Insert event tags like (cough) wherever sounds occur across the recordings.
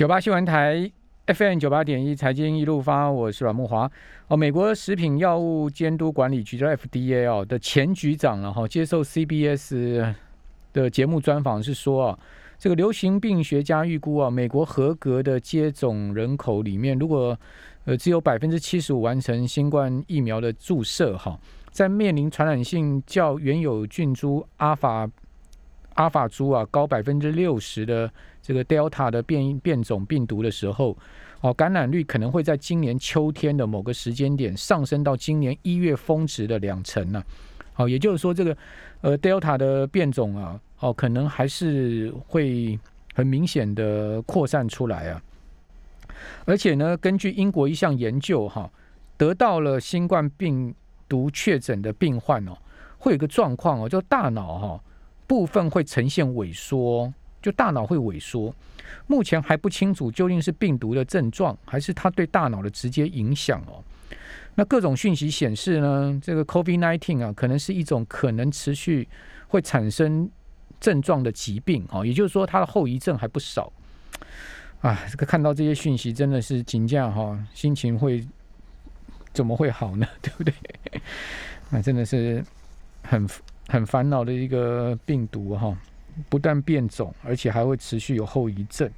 九八新闻台 FM 九八点一财经一路发，我是阮木华。哦，美国食品药物监督管理局的 FDA 哦的前局长了哈，接受 CBS 的节目专访是说啊，这个流行病学家预估啊，美国合格的接种人口里面，如果呃只有百分之七十五完成新冠疫苗的注射哈，在面临传染性较原有菌株阿法阿法株啊高百分之六十的。这个 Delta 的变变种病毒的时候，哦，感染率可能会在今年秋天的某个时间点上升到今年一月峰值的两成呢。好，也就是说，这个呃 Delta 的变种啊，哦，可能还是会很明显的扩散出来啊。而且呢，根据英国一项研究哈，得到了新冠病毒确诊的病患哦，会有个状况哦，就大脑哈部分会呈现萎缩。就大脑会萎缩，目前还不清楚究竟是病毒的症状，还是它对大脑的直接影响哦。那各种讯息显示呢，这个 COVID-19 啊，可能是一种可能持续会产生症状的疾病哦。也就是说，它的后遗症还不少。啊，这个看到这些讯息，真的是紧张哈，心情会怎么会好呢？(laughs) 对不对？那真的是很很烦恼的一个病毒哈。不但变种，而且还会持续有后遗症。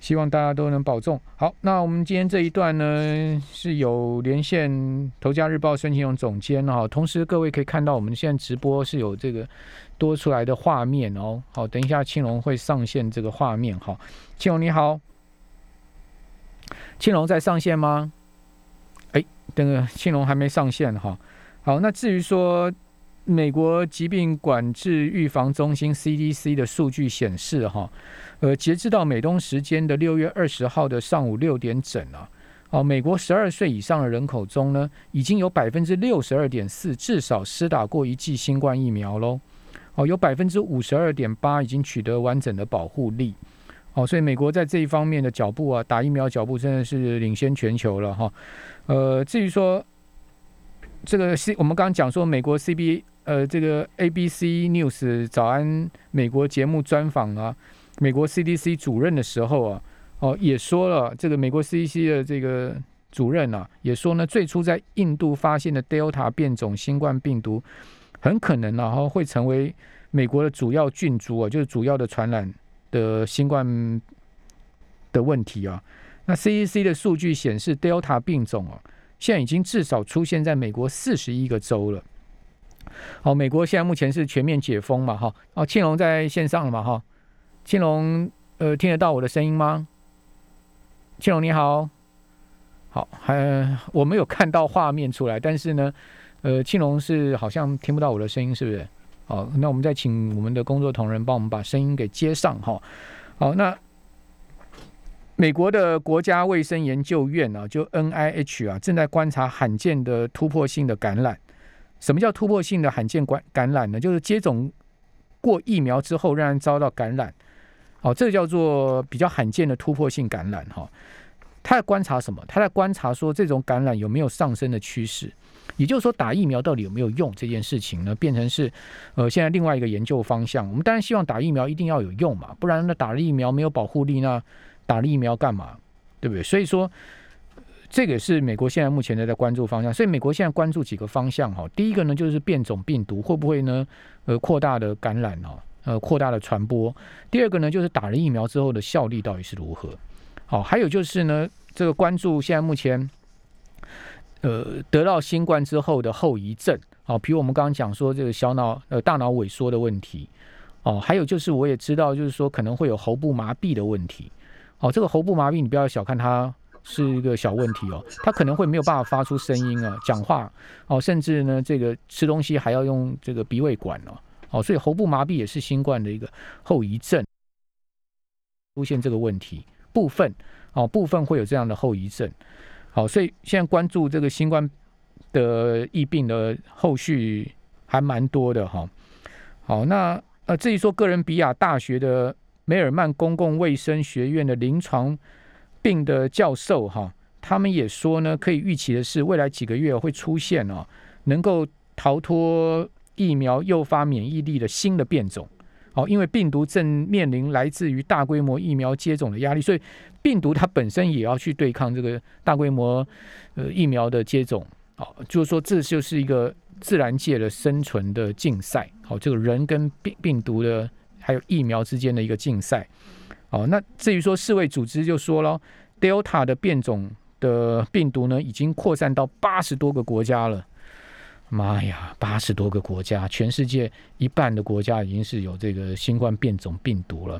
希望大家都能保重。好，那我们今天这一段呢，是有连线《头家日报》孙庆荣总监哈。同时，各位可以看到我们现在直播是有这个多出来的画面哦。好，等一下庆荣会上线这个画面哈。庆荣你好，庆荣在上线吗？哎，这个庆荣还没上线哈。好，那至于说。美国疾病管制预防中心 CDC 的数据显示，哈，呃，截至到美东时间的六月二十号的上午六点整啊，哦，美国十二岁以上的人口中呢，已经有百分之六十二点四至少施打过一剂新冠疫苗喽，哦，有百分之五十二点八已经取得完整的保护力，哦，所以美国在这一方面的脚步啊，打疫苗脚步真的是领先全球了哈，呃，至于说这个 C，我们刚刚讲说美国 CB。呃，这个 ABC News 早安美国节目专访啊，美国 CDC 主任的时候啊，哦也说了，这个美国 CDC 的这个主任啊，也说呢，最初在印度发现的 Delta 变种新冠病毒，很可能然后会成为美国的主要菌株啊，就是主要的传染的新冠的问题啊。那 CDC 的数据显示，Delta 病种啊，现在已经至少出现在美国四十一个州了。好，美国现在目前是全面解封嘛？哈，哦，庆龙在线上了嘛？哈，庆龙，呃，听得到我的声音吗？庆龙你好，好，还我没有看到画面出来，但是呢，呃，庆龙是好像听不到我的声音，是不是？好，那我们再请我们的工作同仁帮我们把声音给接上哈。好，那美国的国家卫生研究院啊，就 N I H 啊，正在观察罕见的突破性的感染。什么叫突破性的罕见感感染呢？就是接种过疫苗之后让人遭到感染，哦，这个叫做比较罕见的突破性感染哈。他在观察什么？他在观察说这种感染有没有上升的趋势，也就是说打疫苗到底有没有用这件事情呢？变成是呃现在另外一个研究方向。我们当然希望打疫苗一定要有用嘛，不然那打了疫苗没有保护力，那打了疫苗干嘛？对不对？所以说。这个是美国现在目前的在关注方向，所以美国现在关注几个方向哈。第一个呢，就是变种病毒会不会呢，呃，扩大的感染哦，呃，扩大的传播。第二个呢，就是打了疫苗之后的效力到底是如何。好，还有就是呢，这个关注现在目前，呃，得到新冠之后的后遗症。好，比如我们刚刚讲说这个小脑呃大脑萎缩的问题。哦，还有就是我也知道，就是说可能会有喉部麻痹的问题。哦，这个喉部麻痹你不要小看它。是一个小问题哦，他可能会没有办法发出声音啊，讲话。哦，甚至呢，这个吃东西还要用这个鼻胃管哦，哦，所以喉部麻痹也是新冠的一个后遗症，出现这个问题部分哦，部分会有这样的后遗症，好，所以现在关注这个新冠的疫病的后续还蛮多的哈，好，那呃，至于说哥伦比亚大学的梅尔曼公共卫生学院的临床。病的教授哈，他们也说呢，可以预期的是，未来几个月会出现哦，能够逃脱疫苗诱发免疫力的新的变种哦，因为病毒正面临来自于大规模疫苗接种的压力，所以病毒它本身也要去对抗这个大规模呃疫苗的接种。好，就是说这就是一个自然界的生存的竞赛。好，这个人跟病病毒的还有疫苗之间的一个竞赛。好，那至于说世卫组织就说了，Delta 的变种的病毒呢，已经扩散到八十多个国家了。妈呀，八十多个国家，全世界一半的国家已经是有这个新冠变种病毒了。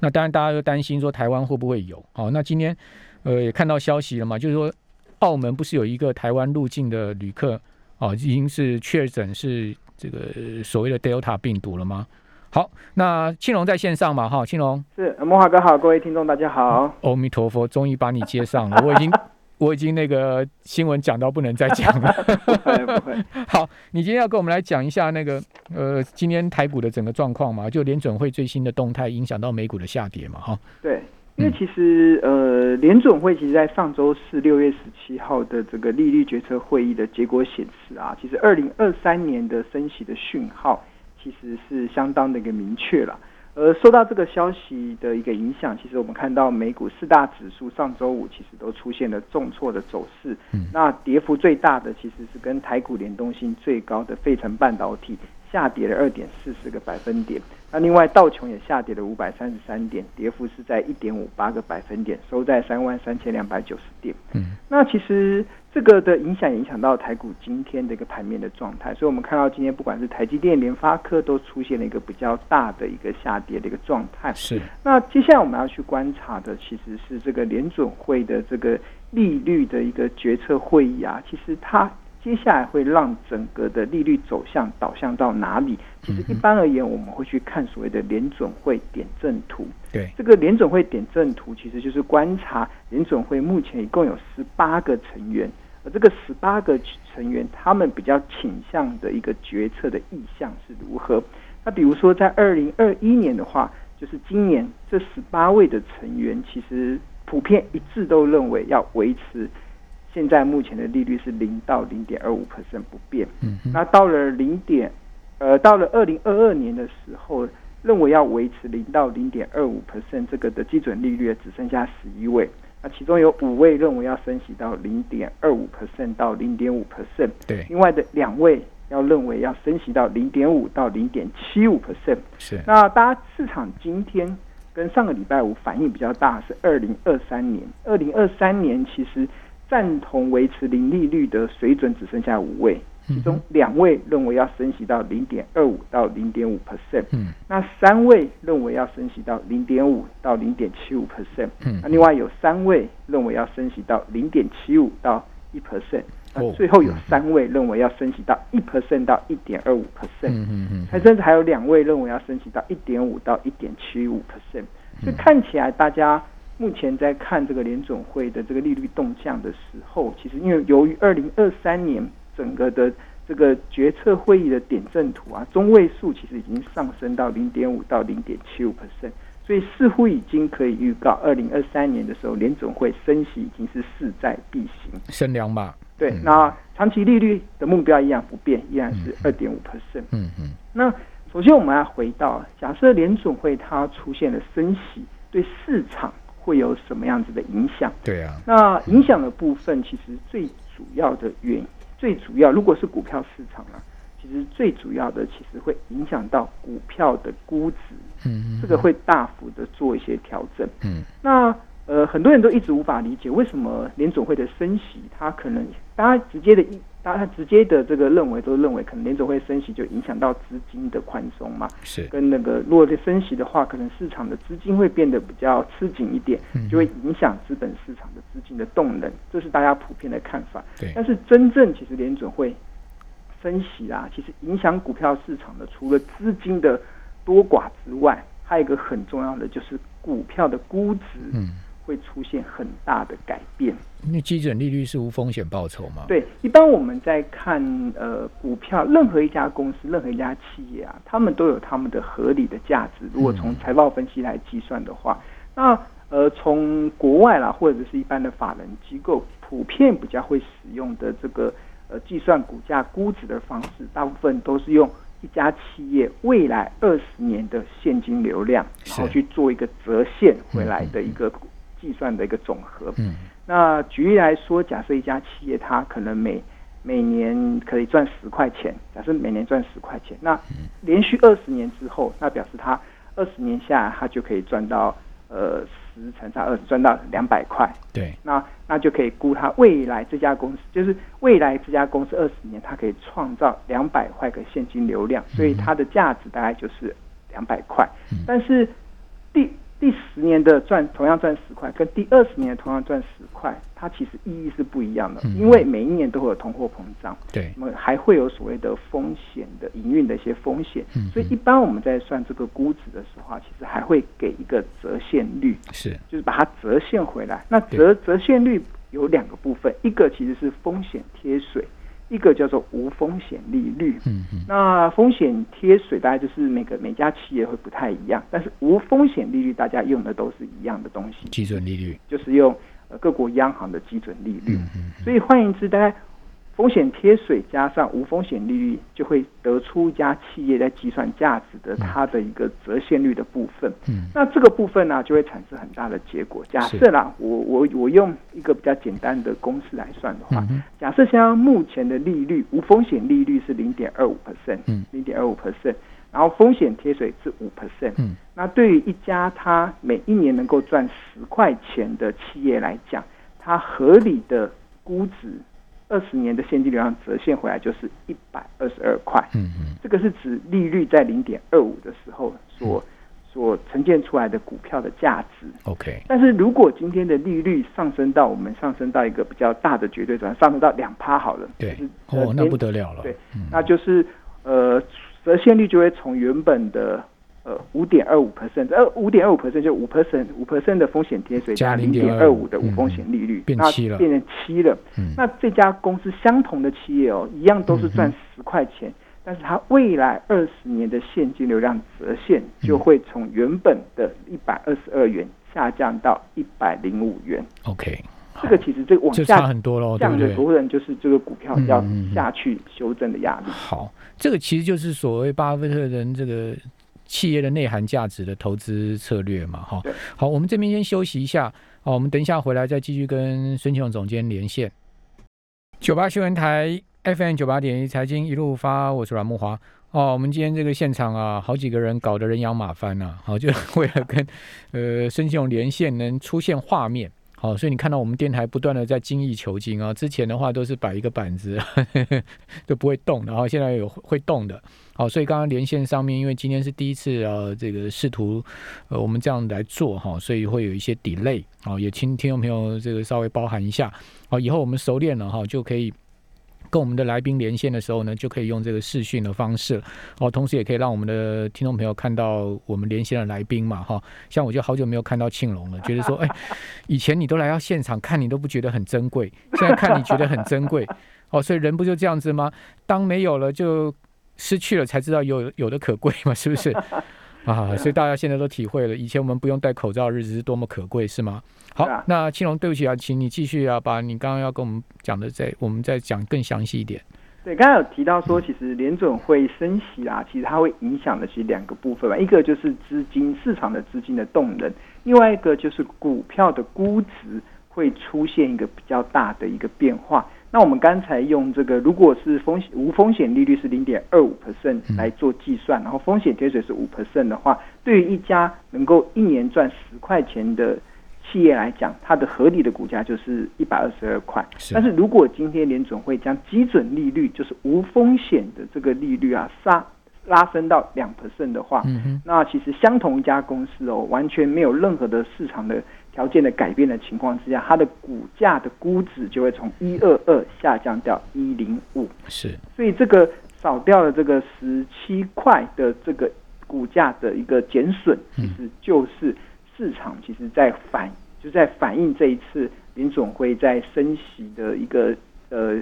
那当然，大家又担心说台湾会不会有？好，那今天呃也看到消息了嘛，就是说澳门不是有一个台湾入境的旅客哦，已经是确诊是这个所谓的 Delta 病毒了吗？好，那庆龙在线上嘛，哈，庆龙是莫华哥好，各位听众大家好，阿弥陀佛，终于把你接上了，我已经。(laughs) 我已经那个新闻讲到不能再讲了。不会不会。好，你今天要跟我们来讲一下那个呃，今天台股的整个状况嘛？就联准会最新的动态影响到美股的下跌嘛？哈。对，因为其实呃，联准会其实在上周四六月十七号的这个利率决策会议的结果显示啊，其实二零二三年的升息的讯号其实是相当的一个明确了。而受到这个消息的一个影响，其实我们看到美股四大指数上周五其实都出现了重挫的走势。嗯，那跌幅最大的其实是跟台股联动性最高的费城半导体下跌了二点四四个百分点。那另外道琼也下跌了五百三十三点，跌幅是在一点五八个百分点，收在三万三千两百九十点。嗯，那其实。这个的影响影响到台股今天的一个盘面的状态，所以我们看到今天不管是台积电、联发科都出现了一个比较大的一个下跌的一个状态。是。那接下来我们要去观察的其实是这个联准会的这个利率的一个决策会议啊，其实它。接下来会让整个的利率走向导向到哪里？其实一般而言，我们会去看所谓的联准会点阵图。对，这个联准会点阵图其实就是观察联准会目前一共有十八个成员，而这个十八个成员他们比较倾向的一个决策的意向是如何。那比如说在二零二一年的话，就是今年这十八位的成员其实普遍一致都认为要维持。现在目前的利率是零到零点二五 percent 不变。嗯，那到了零点，呃，到了二零二二年的时候，认为要维持零到零点二五 percent 这个的基准利率只剩下十一位。那其中有五位认为要升息到零点二五 percent 到零点五 percent。对，另外的两位要认为要升息到零点五到零点七五 percent。是。那大家市场今天跟上个礼拜五反应比较大是二零二三年。二零二三年其实。赞同维持零利率的水准只剩下五位，其中两位认为要升息到零点二五到零点五 percent，嗯，那三位认为要升息到零点五到零点七五 percent，嗯，那另外有三位认为要升息到零点七五到一 percent，那最后有三位认为要升息到一 percent 到一点二五 percent，嗯嗯嗯，还甚至还有两位认为要升息到一点五到一点七五 percent，所以看起来大家。目前在看这个联总会的这个利率动向的时候，其实因为由于二零二三年整个的这个决策会议的点阵图啊，中位数其实已经上升到零点五到零点七五 percent，所以似乎已经可以预告二零二三年的时候联总会升息已经是势在必行，升两码。对，那长期利率的目标一样不变，依然是二点五 percent。嗯嗯。那首先我们要回到，假设联总会它出现了升息，对市场。会有什么样子的影响？对啊，那影响的部分其实最主要的原最主要，如果是股票市场啊，其实最主要的其实会影响到股票的估值，嗯，这个会大幅的做一些调整，嗯，那呃很多人都一直无法理解为什么联总会的升息，它可能大家直接的一。大家直接的这个认为都认为，可能联总会升息就影响到资金的宽松嘛？是跟那个如果是升息的话，可能市场的资金会变得比较吃紧一点，就会影响资本市场的资金的动能，这是大家普遍的看法。对，但是真正其实联总会升息啊，其实影响股票市场的，除了资金的多寡之外，还有一个很重要的就是股票的估值。嗯。会出现很大的改变。那基准利率是无风险报酬吗？对，一般我们在看呃股票，任何一家公司、任何一家企业啊，他们都有他们的合理的价值。如果从财报分析来计算的话，那呃从国外啦，或者是一般的法人机构，普遍比较会使用的这个呃计算股价估值的方式，大部分都是用。一一家企业未来二十年的现金流量，然后去做一个折现回来的一个计算的一个总和。嗯，那举例来说，假设一家企业它可能每每年可以赚十块钱，假设每年赚十块钱，那连续二十年之后，那表示它二十年下来，它就可以赚到呃十乘上二十，赚到两百块。对，那那就可以估它未来这家公司，就是未来这家公司二十年，它可以创造两百块的现金流量，所以它的价值大概就是两百块。但是第第十年的赚同样赚十块，跟第二十年同样赚十块，它其实意义是不一样的，因为每一年都会有通货膨胀，对，那么还会有所谓的风险的营运的一些风险，所以一般我们在算这个估值的时候，其实还会给一个折现率，是，就是把它折现回来。那折折现率有两个部分，一个其实是风险贴水。一个叫做无风险利率，嗯嗯，那风险贴水大概就是每个每家企业会不太一样，但是无风险利率大家用的都是一样的东西，基准利率。就是用呃各国央行的基准利率，嗯嗯，所以换言之，大概。风险贴水加上无风险利率，就会得出一家企业在计算价值的它的一个折现率的部分。嗯，那这个部分呢，就会产生很大的结果。假设啦，我我我用一个比较简单的公式来算的话，假设像目前的利率无风险利率是零点二五 percent，嗯，零点二五 percent，然后风险贴水是五 percent，嗯，那对于一家它每一年能够赚十块钱的企业来讲，它合理的估值。二十年的现金流量折现回来就是一百二十二块，嗯嗯，这个是指利率在零点二五的时候所所呈现出来的股票的价值。OK，但是如果今天的利率上升到我们上升到一个比较大的绝对值，上升到两趴好了，对，哦，那不得了了，对，那就是呃折现率就会从原本的。呃，五点二五 percent，呃，五点二五 percent 就五 percent，五 percent 的风险贴水加零点二五的无风险利率，变七了，变成七了。那这家公司相同的企业哦，一样都是赚十块钱，但是它未来二十年的现金流量折现就会从原本的一百二十二元下降到一百零五元。OK，这个其实这个往下差很多喽，这样的多人就是这个股票要下去修正的压力。好，这个其实就是所谓巴菲特人这个。企业的内涵价值的投资策略嘛，哈，好，我们这边先休息一下，好，我们等一下回来再继续跟孙庆勇总监连线。九八新闻台 FM 九八点一财经一路发，我是阮木华。哦，我们今天这个现场啊，好几个人搞得人仰马翻呐，好，就 (laughs) 为了跟呃孙庆勇连线，能出现画面。好，所以你看到我们电台不断的在精益求精啊。之前的话都是摆一个板子 (laughs) 都不会动，然后现在有会动的。好，所以刚刚连线上面，因为今天是第一次呃这个试图呃我们这样来做哈，所以会有一些 delay 啊，也请听众朋友这个稍微包含一下。好，以后我们熟练了哈，就可以。跟我们的来宾连线的时候呢，就可以用这个视讯的方式哦，同时也可以让我们的听众朋友看到我们连线的来宾嘛，哈。像我就好久没有看到庆龙了，觉得说，哎，以前你都来到现场看你都不觉得很珍贵，现在看你觉得很珍贵，哦，所以人不就这样子吗？当没有了就失去了，才知道有有的可贵嘛，是不是？啊，所以大家现在都体会了，以前我们不用戴口罩的日子是多么可贵，是吗？好，那青龙，对不起啊，请你继续啊，把你刚刚要跟我们讲的，再我们再讲更详细一点。对，刚才有提到说，其实联准会升息啊，其实它会影响的其实两个部分吧，一个就是资金市场的资金的动能，另外一个就是股票的估值会出现一个比较大的一个变化。那我们刚才用这个，如果是风险无风险利率是零点二五 percent 来做计算，然后风险贴水是五 percent 的话，对于一家能够一年赚十块钱的企业来讲，它的合理的股价就是一百二十二块。但是如果今天联总会将基准利率，就是无风险的这个利率啊，杀拉升到两 percent 的话，那其实相同一家公司哦，完全没有任何的市场的。条件的改变的情况之下，它的股价的估值就会从一二二下降到一零五。是，所以这个少掉了这个十七块的这个股价的一个减损，其实就是市场其实在反就在反映这一次林总会在升息的一个呃。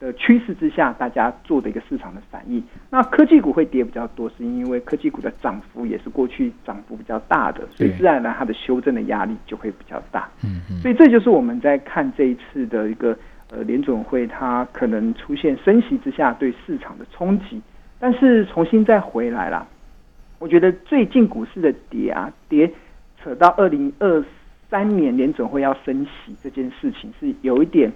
的趋势之下，大家做的一个市场的反应。那科技股会跌比较多，是因为科技股的涨幅也是过去涨幅比较大的，所以自然呢，它的修正的压力就会比较大。嗯嗯。所以这就是我们在看这一次的一个呃联总会，它可能出现升息之下对市场的冲击。但是重新再回来啦。我觉得最近股市的跌啊，跌扯到二零二三年联总会要升息这件事情，是有一点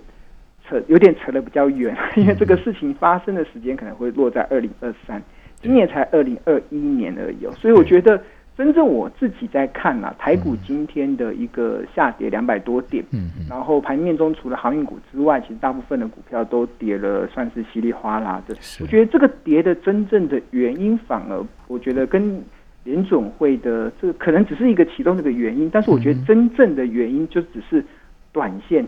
扯，有点扯得比较远，因为这个事情发生的时间可能会落在二零二三，今年才二零二一年而已，所以我觉得。真正我自己在看啊，台股今天的一个下跌两百多点，嗯嗯，然后盘面中除了航运股之外，其实大部分的股票都跌了，算是稀里哗啦的。我觉得这个跌的真正的原因，反而我觉得跟联总会的这个可能只是一个其中的一个原因，但是我觉得真正的原因就只是短线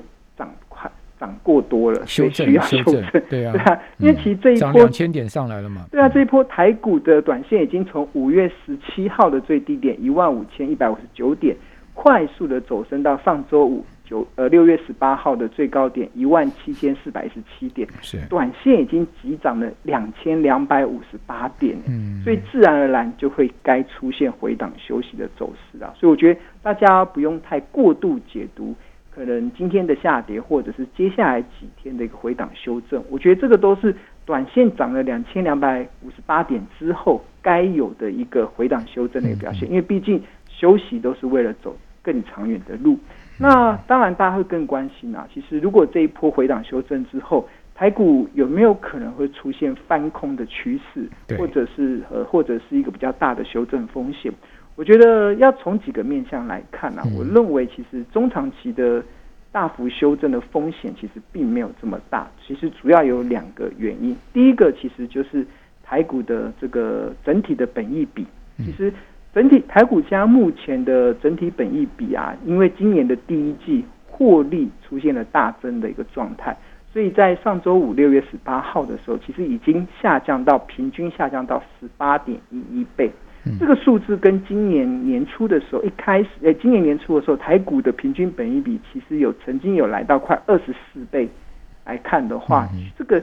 涨过多了，修正需要修正，对啊，(laughs) 对啊，因为其实这一波两千点上来了嘛，对啊，这一波台股的短线已经从五月十七号的最低点一万五千一百五十九点，快速的走升到上周五九呃六月十八号的最高点一万七千四百一十七点，是。短线已经急涨了两千两百五十八点，嗯，所以自然而然就会该出现回档休息的走势啊，所以我觉得大家不用太过度解读。可能今天的下跌，或者是接下来几天的一个回档修正，我觉得这个都是短线涨了两千两百五十八点之后该有的一个回档修正的一个表现。因为毕竟休息都是为了走更长远的路。那当然，大家会更关心啊。其实，如果这一波回档修正之后，台股有没有可能会出现翻空的趋势，或者是呃，或者是一个比较大的修正风险？我觉得要从几个面向来看啊，我认为其实中长期的大幅修正的风险其实并没有这么大。其实主要有两个原因，第一个其实就是台股的这个整体的本益比。其实整体台股加目前的整体本益比啊，因为今年的第一季获利出现了大增的一个状态，所以在上周五六月十八号的时候，其实已经下降到平均下降到十八点一一倍。这个数字跟今年年初的时候一开始，诶，今年年初的时候，台股的平均本益比其实有曾经有来到快二十四倍来看的话，这个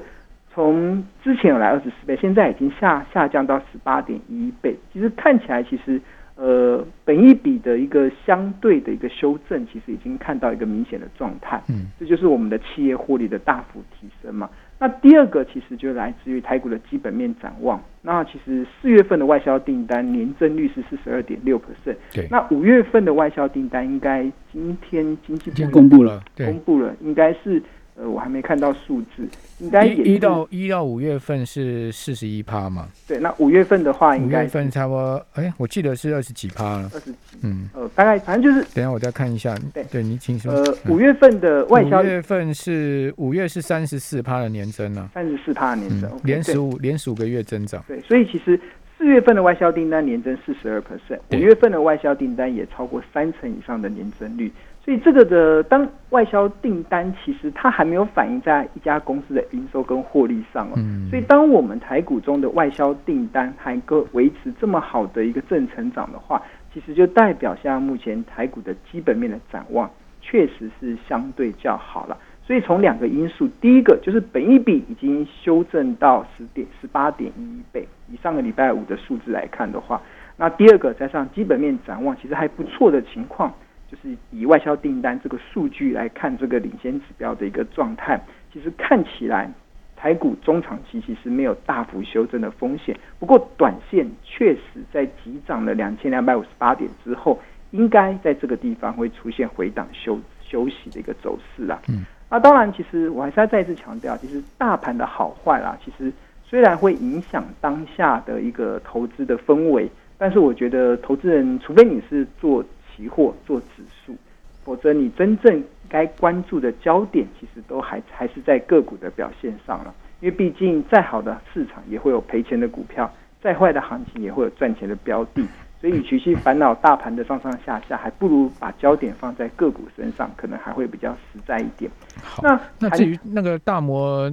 从之前有来二十四倍，现在已经下下降到十八点一倍。其实看起来，其实呃，本益比的一个相对的一个修正，其实已经看到一个明显的状态。嗯，这就是我们的企业获利的大幅提升嘛。那第二个其实就来自于台股的基本面展望。那其实四月份的外销订单年增率是四十二点六 percent。对。那五月份的外销订单应该今天经济部公布了，公布了，应该是。呃，我还没看到数字，应该一一到一到五月份是四十一趴嘛？对，那五月份的话，应该五月份差不多，哎，我记得是二十几趴了。二十几，嗯，呃，大概反正就是，等下我再看一下。对，对你请说。呃，五月份的外销，五月份是五月是三十四趴的年增啊，三十四趴的年增，连十五连十五个月增长。对，所以其实四月份的外销订单年增四十二 percent，五月份的外销订单也超过三成以上的年增率。所以这个的当外销订单，其实它还没有反映在一家公司的营收跟获利上哦。所以当我们台股中的外销订单还够维持这么好的一个正成长的话，其实就代表现在目前台股的基本面的展望确实是相对较好了。所以从两个因素，第一个就是本一比已经修正到十点十八点一倍，以上个礼拜五的数字来看的话，那第二个加上基本面展望其实还不错的情况。就是以外销订单这个数据来看，这个领先指标的一个状态，其实看起来台股中长期其实没有大幅修正的风险。不过短线确实在急涨了两千两百五十八点之后，应该在这个地方会出现回档休休息的一个走势啦。嗯，那当然，其实我还是要再一次强调，其实大盘的好坏啦，其实虽然会影响当下的一个投资的氛围，但是我觉得投资人除非你是做。期货做指数，否则你真正该关注的焦点，其实都还还是在个股的表现上了。因为毕竟再好的市场也会有赔钱的股票，再坏的行情也会有赚钱的标的。所以与其去烦恼大盘的上上下下，还不如把焦点放在个股身上，可能还会比较实在一点。好，那那至于那个大摩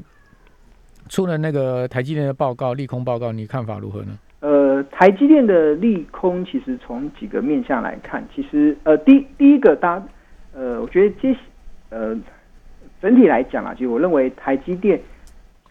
出了那个台积电的报告利空报告，你看法如何呢？呃，台积电的利空其实从几个面向来看，其实呃，第第一个，大家呃，我觉得接呃，整体来讲啊，其实我认为台积电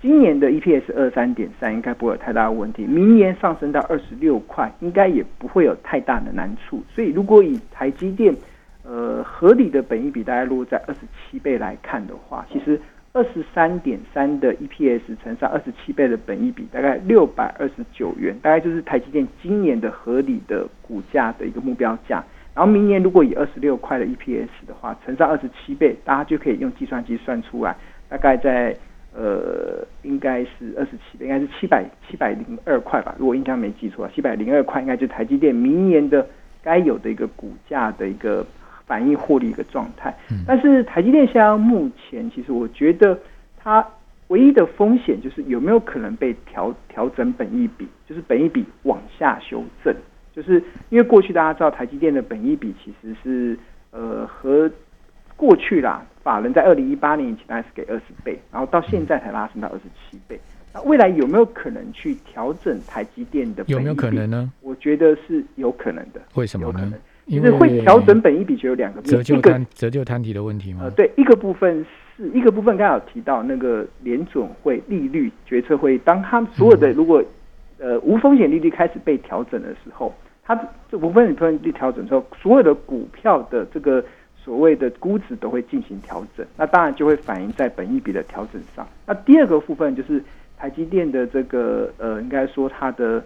今年的 EPS 二三点三应该不会有太大的问题，明年上升到二十六块，应该也不会有太大的难处。所以，如果以台积电呃合理的本益比大概落在二十七倍来看的话，其实二十三点三的 EPS 乘上二十七倍的本益比，大概六百二十九元，大概就是台积电今年的合理的股价的一个目标价。然后明年如果以二十六块的 EPS 的话，乘上二十七倍，大家就可以用计算机算出来，大概在呃应该是二十七倍，应该是七百七百零二块吧，如果印象没记错，七百零二块应该就是台积电明年的该有的一个股价的一个。反映获利一个状态，但是台积电现在目前其实我觉得它唯一的风险就是有没有可能被调调整本益比，就是本益比往下修正，就是因为过去大家知道台积电的本益比其实是呃和过去啦，法人在二零一八年以前还是给二十倍，然后到现在才拉升到二十七倍，那未来有没有可能去调整台积电的？有没有可能呢？我觉得是有可能的。为什么呢？因为会调整本一比就有两个，折旧摊折旧摊体的问题吗？呃，对，一个部分是一个部分，刚好提到那个联准会利率决策会，当他们所有的如果呃无风险利率开始被调整的时候，它这无风险利率调整之后，所有的股票的这个所谓的估值都会进行调整，那当然就会反映在本一比的调整上。那第二个部分就是台积电的这个呃，应该说它的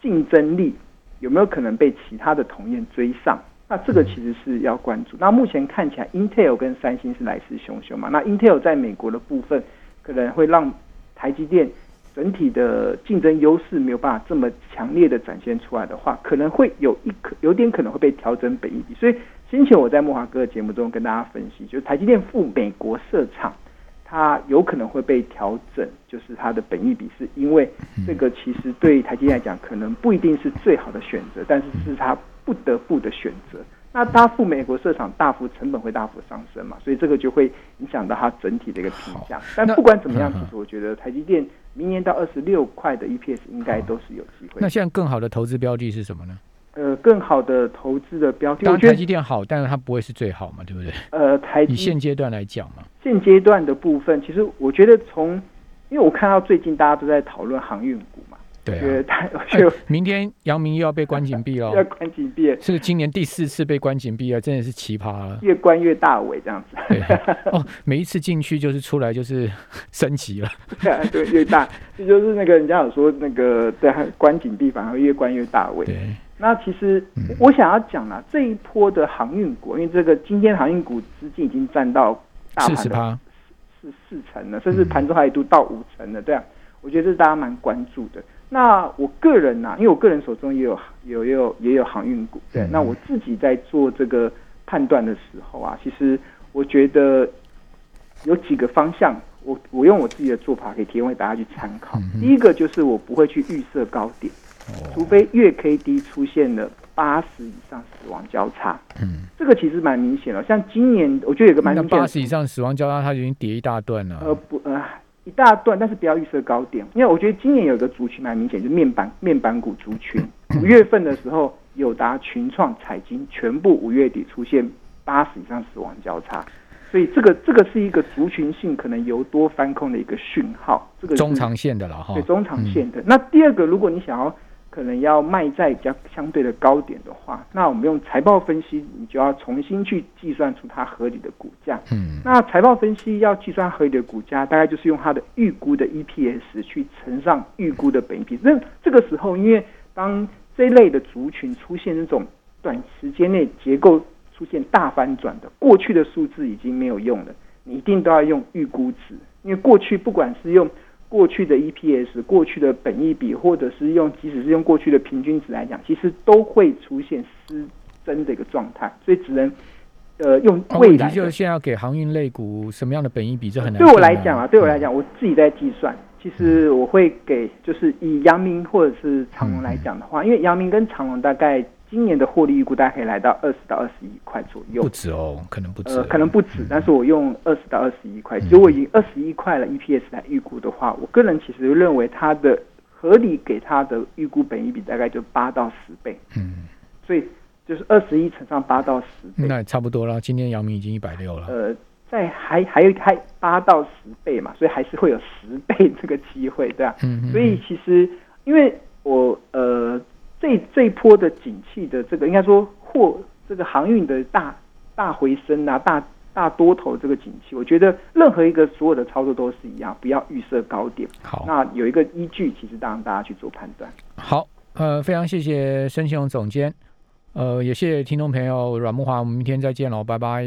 竞争力。有没有可能被其他的同业追上？那这个其实是要关注。那目前看起来，Intel 跟三星是来势汹汹嘛。那 Intel 在美国的部分，可能会让台积电整体的竞争优势没有办法这么强烈的展现出来的话，可能会有一可有点可能会被调整本益比。所以先前我在莫华哥的节目中跟大家分析，就是台积电赴美国设厂。它有可能会被调整，就是它的本益比，是因为这个其实对台积电来讲，可能不一定是最好的选择，但是是它不得不的选择。那它赴美国设厂，大幅成本会大幅上升嘛，所以这个就会影响到它整体的一个评价。但不管怎么样，其实我觉得台积电明年到二十六块的 EPS 应该都是有机会。那现在更好的投资标的是什么呢？呃，更好的投资的标的，当然台积电好，但是它不会是最好嘛，对不对？(laughs) 呃，台以现阶段来讲嘛，现阶段的部分，其实我觉得从，因为我看到最近大家都在讨论航运股嘛，对啊，就 (laughs) 明天杨明又要被关紧闭了，(laughs) 要关紧闭，是今年第四次被关紧闭了，真的是奇葩了，越关越大尾这样子，哦，每一次进去就是出来就是升级了，对，越大，这就是那个人家有说那个对关紧闭反而越关越大尾，对。那其实我想要讲了这一波的航运股，因为这个今天航运股资金已经占到大盘的四四成了，甚至盘中还一度到五成了，这样我觉得这是大家蛮关注的。那我个人呢，因为我个人手中也有有也有也有航运股，对，那我自己在做这个判断的时候啊，其实我觉得有几个方向，我我用我自己的做法可以提供给大家去参考。第一个就是我不会去预设高点。除非月 K D 出现了八十以上死亡交叉，嗯，这个其实蛮明显了。像今年，我觉得有个蛮明显，八十以上死亡交叉，它已经跌一大段了。呃不呃一大段，但是不要预设高点，因为我觉得今年有一个族群蛮明显，就是面板面板股族群。(coughs) 五月份的时候，友达、群创、彩金全部五月底出现八十以上死亡交叉，所以这个这个是一个族群性可能由多翻空的一个讯号。这个中长线的了哈，对中长线的。那第二个，如果你想要可能要卖在比较相对的高点的话，那我们用财报分析，你就要重新去计算出它合理的股价。嗯，那财报分析要计算合理的股价，大概就是用它的预估的 EPS 去乘上预估的本益比。那这个时候，因为当这类的族群出现那种短时间内结构出现大翻转的，过去的数字已经没有用了，你一定都要用预估值，因为过去不管是用。过去的 EPS、过去的本益比，或者是用即使是用过去的平均值来讲，其实都会出现失真的一个状态，所以只能呃用未来。就是现在要给航运类股什么样的本益比，这很难。对我来讲啊，对我来讲，我自己在计算，其实我会给就是以阳明或者是长隆来讲的话，因为阳明跟长隆大概。今年的获利预估大概可以来到二十到二十一块左右，不止哦，可能不止，呃，可能不止。但是我用二十到二十一块，如果以二十一块了 EPS 来预估的话，我个人其实认为它的合理给它的预估本益比大概就八到十倍。嗯，所以就是二十一乘上八到十倍，那也差不多了。今天姚明已经一百六了，呃，在还还有还八到十倍嘛，所以还是会有十倍这个机会，对吧？嗯嗯。所以其实因为我呃。这这一波的景气的这个应该说货这个航运的大大回升啊，大大大多头这个景气，我觉得任何一个所有的操作都是一样，不要预设高点。好，那有一个依据，其实让大家去做判断。好，呃，非常谢谢申庆荣总监，呃，也谢谢听众朋友阮木华，我们明天再见喽，拜拜。